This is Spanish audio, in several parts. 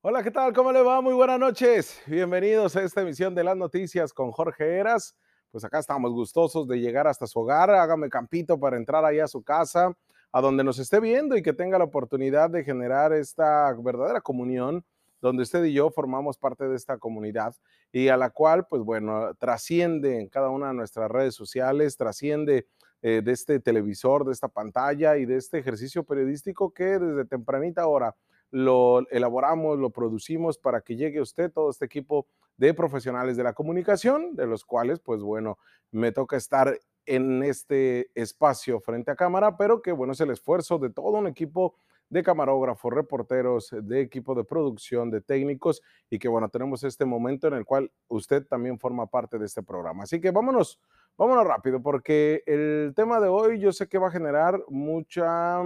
Hola, ¿qué tal? ¿Cómo le va? Muy buenas noches. Bienvenidos a esta emisión de las noticias con Jorge Eras. Pues acá estamos gustosos de llegar hasta su hogar. Hágame campito para entrar ahí a su casa, a donde nos esté viendo y que tenga la oportunidad de generar esta verdadera comunión donde usted y yo formamos parte de esta comunidad y a la cual, pues bueno, trasciende en cada una de nuestras redes sociales, trasciende eh, de este televisor, de esta pantalla y de este ejercicio periodístico que desde tempranita hora lo elaboramos, lo producimos para que llegue usted todo este equipo de profesionales de la comunicación, de los cuales, pues bueno, me toca estar en este espacio frente a cámara, pero que bueno, es el esfuerzo de todo un equipo de camarógrafos, reporteros, de equipo de producción, de técnicos, y que bueno, tenemos este momento en el cual usted también forma parte de este programa. Así que vámonos, vámonos rápido, porque el tema de hoy yo sé que va a generar mucha,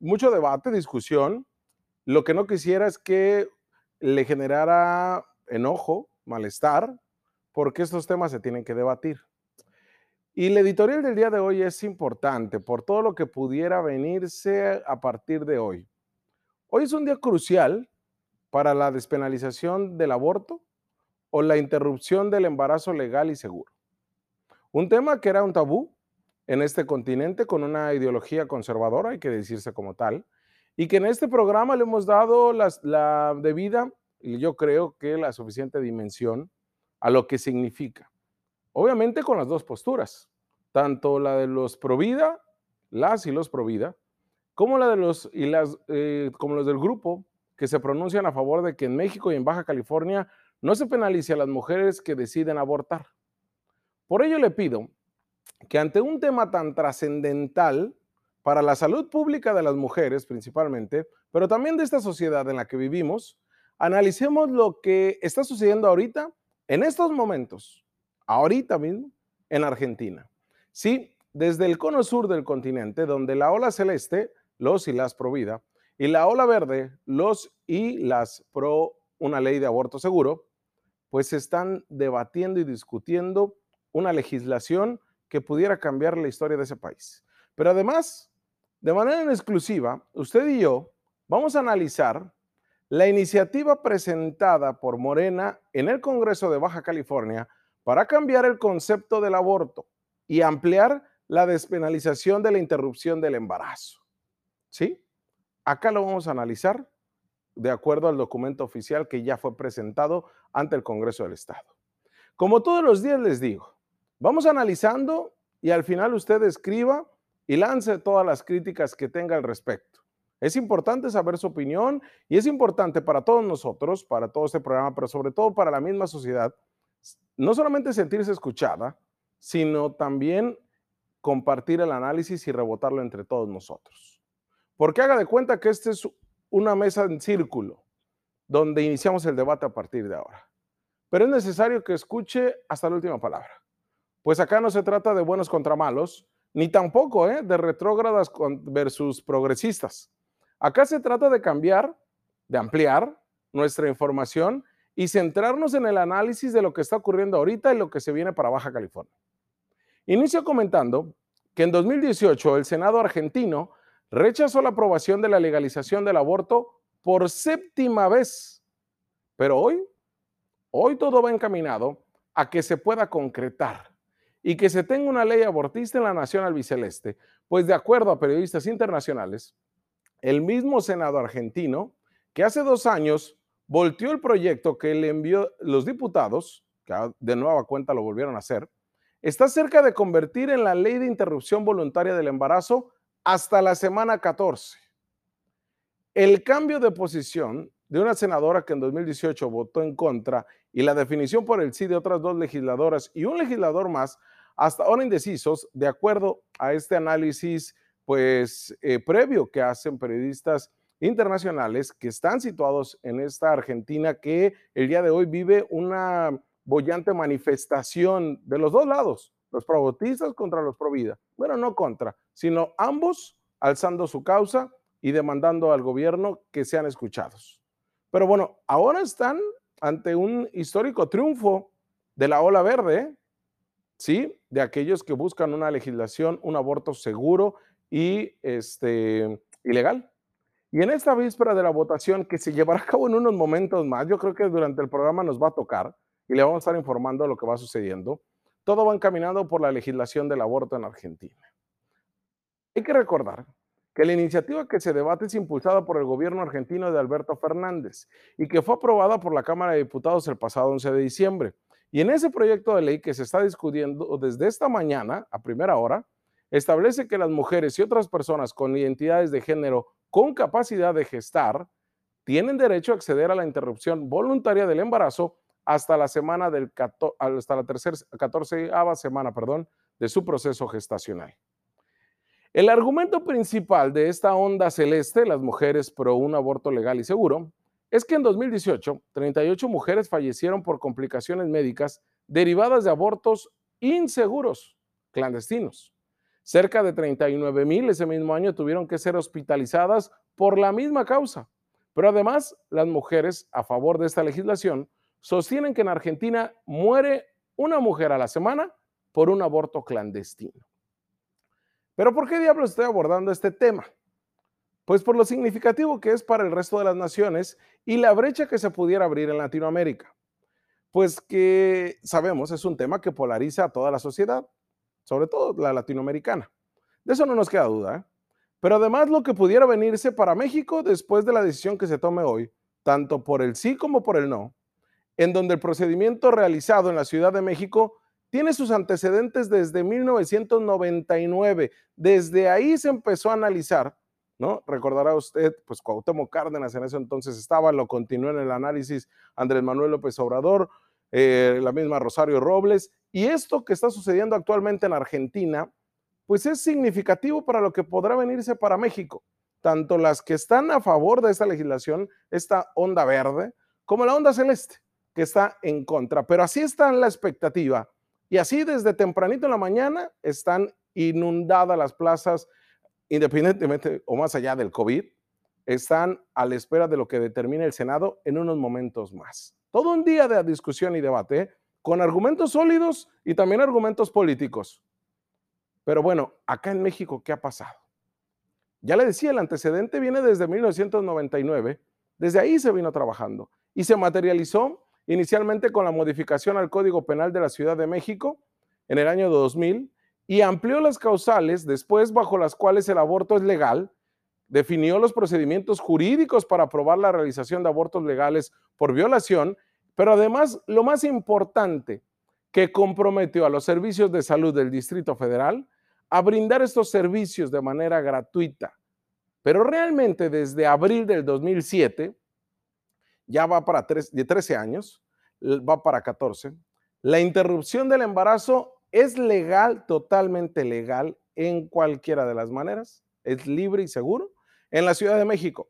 mucho debate, discusión, lo que no quisiera es que le generara enojo, malestar, porque estos temas se tienen que debatir. Y la editorial del día de hoy es importante por todo lo que pudiera venirse a partir de hoy. Hoy es un día crucial para la despenalización del aborto o la interrupción del embarazo legal y seguro. Un tema que era un tabú en este continente con una ideología conservadora, hay que decirse como tal, y que en este programa le hemos dado la debida, y yo creo que la suficiente dimensión a lo que significa. Obviamente con las dos posturas, tanto la de los pro vida, las y los pro vida, como la de los y las eh, como los del grupo que se pronuncian a favor de que en México y en Baja California no se penalice a las mujeres que deciden abortar. Por ello le pido que ante un tema tan trascendental para la salud pública de las mujeres principalmente, pero también de esta sociedad en la que vivimos, analicemos lo que está sucediendo ahorita, en estos momentos, ahorita mismo, en Argentina. Sí, desde el cono sur del continente, donde la ola celeste, los y las pro vida, y la ola verde, los y las pro una ley de aborto seguro, pues están debatiendo y discutiendo una legislación que pudiera cambiar la historia de ese país. Pero además, de manera exclusiva, usted y yo vamos a analizar la iniciativa presentada por Morena en el Congreso de Baja California para cambiar el concepto del aborto y ampliar la despenalización de la interrupción del embarazo. ¿Sí? Acá lo vamos a analizar de acuerdo al documento oficial que ya fue presentado ante el Congreso del Estado. Como todos los días les digo, vamos analizando y al final usted escriba y lance todas las críticas que tenga al respecto. Es importante saber su opinión y es importante para todos nosotros, para todo este programa, pero sobre todo para la misma sociedad, no solamente sentirse escuchada, sino también compartir el análisis y rebotarlo entre todos nosotros. Porque haga de cuenta que esta es una mesa en círculo donde iniciamos el debate a partir de ahora. Pero es necesario que escuche hasta la última palabra. Pues acá no se trata de buenos contra malos, ni tampoco ¿eh? de retrógradas versus progresistas. Acá se trata de cambiar, de ampliar nuestra información y centrarnos en el análisis de lo que está ocurriendo ahorita y lo que se viene para Baja California. Inicio comentando que en 2018 el Senado argentino rechazó la aprobación de la legalización del aborto por séptima vez. Pero hoy, hoy todo va encaminado a que se pueda concretar y que se tenga una ley abortista en la nación albiceleste, pues de acuerdo a periodistas internacionales, el mismo Senado argentino, que hace dos años volteó el proyecto que le envió los diputados, que de nueva cuenta lo volvieron a hacer, está cerca de convertir en la ley de interrupción voluntaria del embarazo hasta la semana 14. El cambio de posición de una senadora que en 2018 votó en contra y la definición por el sí de otras dos legisladoras y un legislador más hasta ahora indecisos, de acuerdo a este análisis pues eh, previo que hacen periodistas internacionales que están situados en esta Argentina que el día de hoy vive una bollante manifestación de los dos lados, los probotistas contra los pro vida. Bueno, no contra, sino ambos alzando su causa y demandando al gobierno que sean escuchados. Pero bueno, ahora están ante un histórico triunfo de la ola verde. ¿Sí? De aquellos que buscan una legislación, un aborto seguro y este, ilegal. Y en esta víspera de la votación que se llevará a cabo en unos momentos más, yo creo que durante el programa nos va a tocar y le vamos a estar informando de lo que va sucediendo, todo va encaminado por la legislación del aborto en Argentina. Hay que recordar que la iniciativa que se debate es impulsada por el gobierno argentino de Alberto Fernández y que fue aprobada por la Cámara de Diputados el pasado 11 de diciembre. Y en ese proyecto de ley que se está discutiendo desde esta mañana, a primera hora, establece que las mujeres y otras personas con identidades de género con capacidad de gestar tienen derecho a acceder a la interrupción voluntaria del embarazo hasta la semana del hasta la tercera, 14 semana, perdón, de su proceso gestacional. El argumento principal de esta onda celeste, las mujeres pro un aborto legal y seguro, es que en 2018 38 mujeres fallecieron por complicaciones médicas derivadas de abortos inseguros, clandestinos. Cerca de 39 mil ese mismo año tuvieron que ser hospitalizadas por la misma causa. Pero además, las mujeres a favor de esta legislación sostienen que en Argentina muere una mujer a la semana por un aborto clandestino. Pero ¿por qué diablos estoy abordando este tema? Pues por lo significativo que es para el resto de las naciones y la brecha que se pudiera abrir en Latinoamérica. Pues que sabemos es un tema que polariza a toda la sociedad, sobre todo la latinoamericana. De eso no nos queda duda. ¿eh? Pero además lo que pudiera venirse para México después de la decisión que se tome hoy, tanto por el sí como por el no, en donde el procedimiento realizado en la Ciudad de México tiene sus antecedentes desde 1999. Desde ahí se empezó a analizar, ¿no? Recordará usted, pues Cuauhtémoc Cárdenas en ese entonces estaba, lo continuó en el análisis Andrés Manuel López Obrador, eh, la misma Rosario Robles, y esto que está sucediendo actualmente en Argentina, pues es significativo para lo que podrá venirse para México. Tanto las que están a favor de esta legislación, esta onda verde, como la onda celeste, que está en contra. Pero así está la expectativa y así desde tempranito en la mañana están inundadas las plazas, independientemente o más allá del COVID, están a la espera de lo que determine el Senado en unos momentos más. Todo un día de discusión y debate con argumentos sólidos y también argumentos políticos. Pero bueno, acá en México, ¿qué ha pasado? Ya le decía, el antecedente viene desde 1999, desde ahí se vino trabajando y se materializó inicialmente con la modificación al Código Penal de la Ciudad de México en el año 2000 y amplió las causales después bajo las cuales el aborto es legal, definió los procedimientos jurídicos para aprobar la realización de abortos legales por violación, pero además lo más importante, que comprometió a los servicios de salud del Distrito Federal a brindar estos servicios de manera gratuita. Pero realmente desde abril del 2007, ya va para tres, de 13 años, va para 14. La interrupción del embarazo es legal, totalmente legal, en cualquiera de las maneras, es libre y seguro. En la Ciudad de México,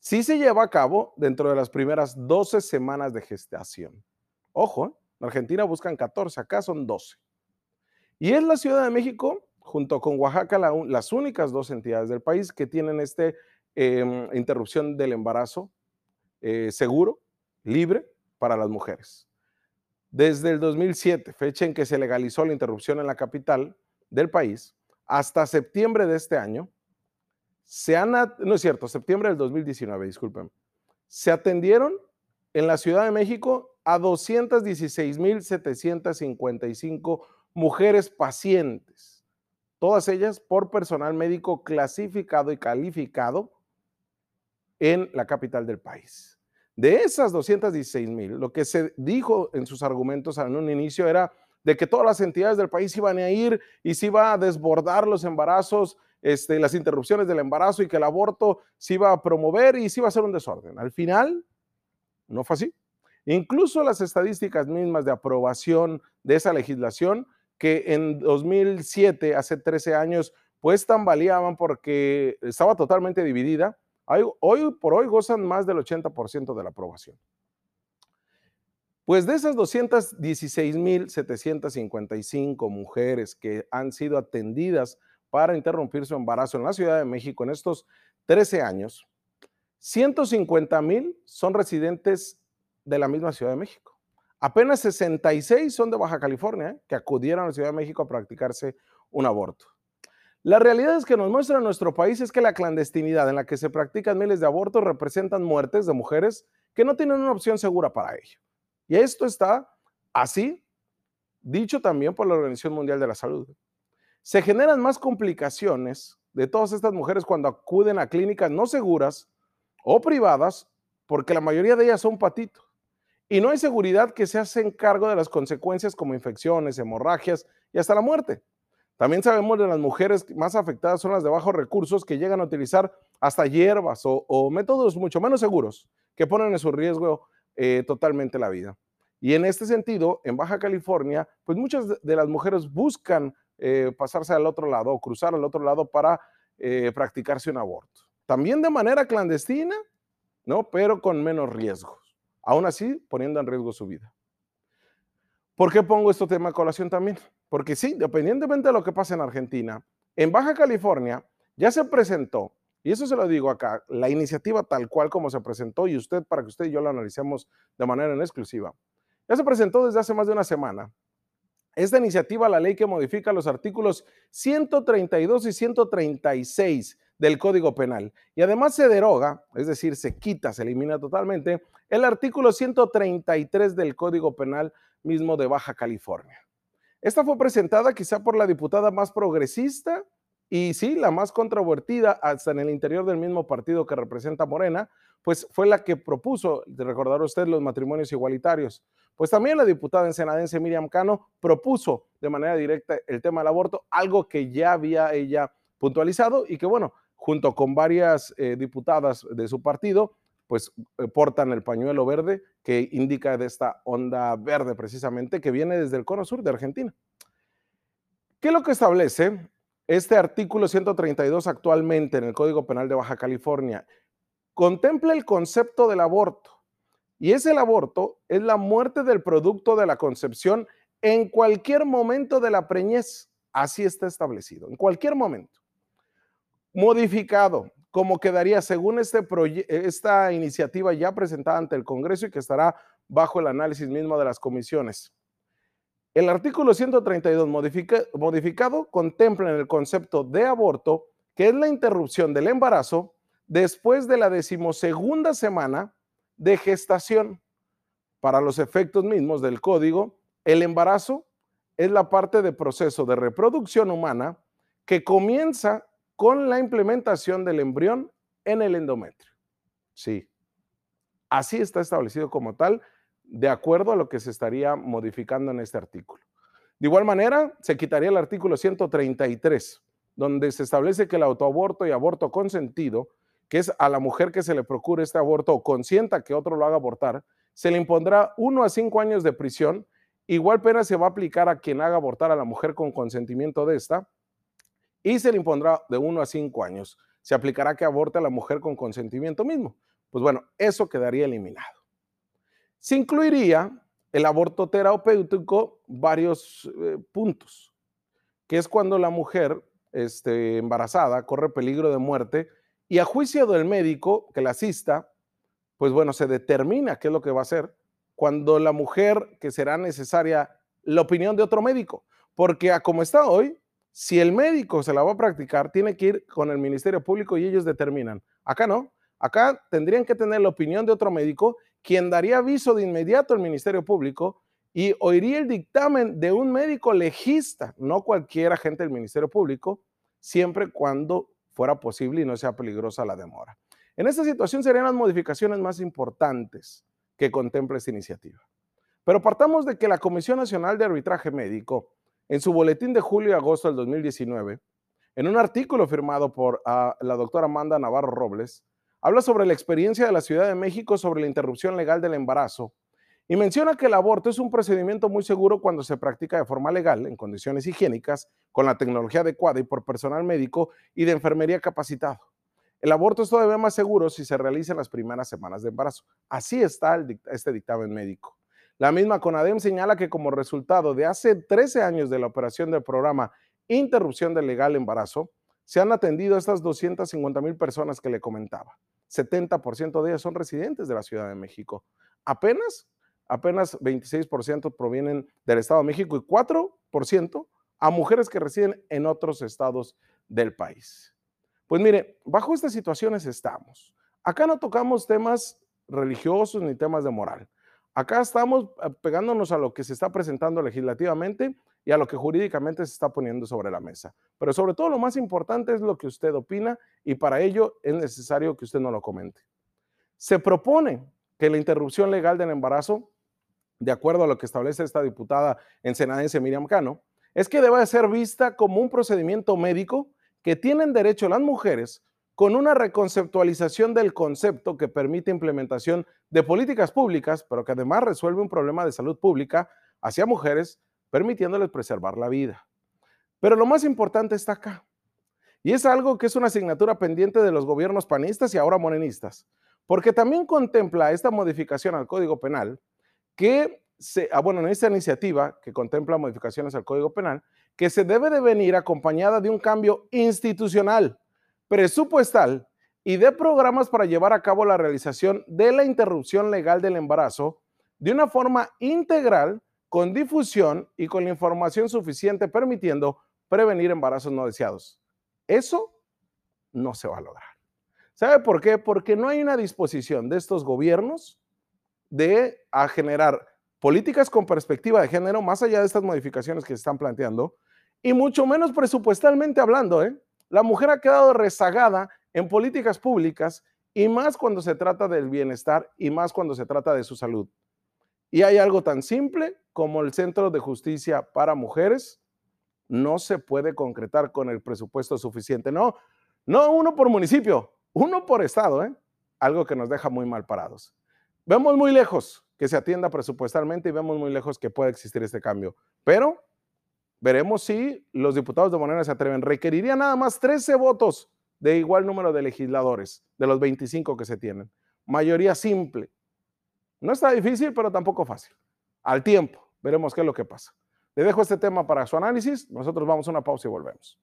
sí se lleva a cabo dentro de las primeras 12 semanas de gestación. Ojo, ¿eh? en Argentina buscan 14, acá son 12. Y es la Ciudad de México, junto con Oaxaca, las únicas dos entidades del país que tienen esta em, interrupción del embarazo eh, seguro, libre para las mujeres. Desde el 2007, fecha en que se legalizó la interrupción en la capital del país, hasta septiembre de este año, se han, no es cierto, septiembre del 2019, disculpen, se atendieron en la Ciudad de México a 216.755 mujeres pacientes, todas ellas por personal médico clasificado y calificado en la capital del país. De esas 216 mil, lo que se dijo en sus argumentos en un inicio era de que todas las entidades del país iban a ir y se iba a desbordar los embarazos, este, las interrupciones del embarazo y que el aborto se iba a promover y se iba a hacer un desorden. Al final, no fue así. Incluso las estadísticas mismas de aprobación de esa legislación, que en 2007, hace 13 años, pues tambaleaban porque estaba totalmente dividida, Hoy, por hoy gozan más del 80% de la aprobación. Pues de esas 216.755 mujeres que han sido atendidas para interrumpir su embarazo en la Ciudad de México en estos 13 años, 150.000 son residentes de la misma Ciudad de México. Apenas 66 son de Baja California, ¿eh? que acudieron a la Ciudad de México a practicarse un aborto. La realidad es que nos muestra nuestro país es que la clandestinidad en la que se practican miles de abortos representan muertes de mujeres que no tienen una opción segura para ello. Y esto está así, dicho también por la Organización Mundial de la Salud. Se generan más complicaciones de todas estas mujeres cuando acuden a clínicas no seguras o privadas, porque la mayoría de ellas son patitos. Y no hay seguridad que se hacen cargo de las consecuencias como infecciones, hemorragias y hasta la muerte. También sabemos de las mujeres más afectadas son las de bajos recursos que llegan a utilizar hasta hierbas o, métodos mucho menos seguros que ponen en su riesgo eh, totalmente la vida. Y en este sentido, en Baja California, pues muchas de las mujeres buscan eh, pasarse al otro lado o cruzar al otro lado para eh, practicarse un aborto. También de manera clandestina, ¿no? Pero con menos riesgos. Aún así, poniendo en riesgo su vida. ¿Por qué pongo este tema a colación también? Porque sí, dependientemente de lo que pase en Argentina, en Baja California ya se presentó, y eso se lo digo acá, la iniciativa tal cual como se presentó, y usted, para que usted y yo lo analicemos de manera en exclusiva, ya se presentó desde hace más de una semana esta iniciativa, la ley que modifica los artículos 132 y 136 del Código Penal. Y además se deroga, es decir, se quita, se elimina totalmente, el artículo 133 del Código Penal mismo de Baja California. Esta fue presentada quizá por la diputada más progresista y sí, la más controvertida hasta en el interior del mismo partido que representa Morena, pues fue la que propuso, de recordar usted, los matrimonios igualitarios. Pues también la diputada ensenadense Miriam Cano propuso de manera directa el tema del aborto, algo que ya había ella puntualizado y que, bueno, junto con varias eh, diputadas de su partido, pues eh, portan el pañuelo verde que indica de esta onda verde precisamente que viene desde el cono sur de Argentina. ¿Qué es lo que establece este artículo 132 actualmente en el Código Penal de Baja California? contempla el concepto del aborto. Y ese el aborto es la muerte del producto de la concepción en cualquier momento de la preñez. Así está establecido, en cualquier momento. Modificado, como quedaría según este esta iniciativa ya presentada ante el Congreso y que estará bajo el análisis mismo de las comisiones. El artículo 132 modificado contempla en el concepto de aborto, que es la interrupción del embarazo después de la decimosegunda semana de gestación. Para los efectos mismos del código, el embarazo es la parte de proceso de reproducción humana que comienza con la implementación del embrión en el endometrio. Sí, así está establecido como tal, de acuerdo a lo que se estaría modificando en este artículo. De igual manera, se quitaría el artículo 133, donde se establece que el autoaborto y aborto consentido que es a la mujer que se le procure este aborto o consienta que otro lo haga abortar, se le impondrá uno a cinco años de prisión. Igual pena se va a aplicar a quien haga abortar a la mujer con consentimiento de esta y se le impondrá de uno a cinco años. Se aplicará que aborte a la mujer con consentimiento mismo. Pues bueno, eso quedaría eliminado. Se incluiría el aborto terapéutico varios eh, puntos, que es cuando la mujer este, embarazada corre peligro de muerte y a juicio del médico que la asista, pues bueno, se determina qué es lo que va a hacer cuando la mujer que será necesaria la opinión de otro médico. Porque a como está hoy, si el médico se la va a practicar, tiene que ir con el Ministerio Público y ellos determinan. Acá no. Acá tendrían que tener la opinión de otro médico, quien daría aviso de inmediato al Ministerio Público y oiría el dictamen de un médico legista, no cualquier agente del Ministerio Público, siempre cuando fuera posible y no sea peligrosa la demora. En esta situación serían las modificaciones más importantes que contempla esta iniciativa. Pero partamos de que la Comisión Nacional de Arbitraje Médico, en su boletín de julio y agosto del 2019, en un artículo firmado por ah, la doctora Amanda Navarro Robles, habla sobre la experiencia de la Ciudad de México sobre la interrupción legal del embarazo y menciona que el aborto es un procedimiento muy seguro cuando se practica de forma legal, en condiciones higiénicas, con la tecnología adecuada y por personal médico y de enfermería capacitado. El aborto es todavía más seguro si se realiza en las primeras semanas de embarazo. Así está este dictamen médico. La misma CONADEM señala que como resultado de hace 13 años de la operación del programa Interrupción del Legal Embarazo, se han atendido a estas 250 mil personas que le comentaba. 70% de ellas son residentes de la Ciudad de México. Apenas apenas 26% provienen del Estado de México y 4% a mujeres que residen en otros estados del país. Pues mire, bajo estas situaciones estamos. Acá no tocamos temas religiosos ni temas de moral. Acá estamos eh, pegándonos a lo que se está presentando legislativamente y a lo que jurídicamente se está poniendo sobre la mesa. Pero sobre todo lo más importante es lo que usted opina y para ello es necesario que usted no lo comente. Se propone que la interrupción legal del embarazo, de acuerdo a lo que establece esta diputada ensenadense Miriam Cano, es que debe ser vista como un procedimiento médico que tienen derecho las mujeres con una reconceptualización del concepto que permite implementación de políticas públicas, pero que además resuelve un problema de salud pública hacia mujeres, permitiéndoles preservar la vida. Pero lo más importante está acá. Y es algo que es una asignatura pendiente de los gobiernos panistas y ahora morenistas, porque también contempla esta modificación al Código Penal que se, ah, bueno, en esta iniciativa que contempla modificaciones al Código Penal, que se debe de venir acompañada de un cambio institucional presupuestal y de programas para llevar a cabo la realización de la interrupción legal del embarazo de una forma integral, con difusión y con la información suficiente permitiendo prevenir embarazos no deseados. Eso no se va a lograr. ¿Sabe por qué? Porque no hay una disposición de estos gobiernos de a generar políticas con perspectiva de género más allá de estas modificaciones que se están planteando y mucho menos presupuestalmente hablando, ¿eh? La mujer ha quedado rezagada en políticas públicas y más cuando se trata del bienestar y más cuando se trata de su salud. Y hay algo tan simple como el Centro de Justicia para Mujeres, no se puede concretar con el presupuesto suficiente. No, no uno por municipio, uno por estado, ¿eh? algo que nos deja muy mal parados. Vemos muy lejos que se atienda presupuestalmente y vemos muy lejos que pueda existir este cambio, pero Veremos si los diputados de Morena se atreven. Requeriría nada más 13 votos de igual número de legisladores, de los 25 que se tienen. Mayoría simple. No está difícil, pero tampoco fácil. Al tiempo, veremos qué es lo que pasa. Le dejo este tema para su análisis. Nosotros vamos a una pausa y volvemos.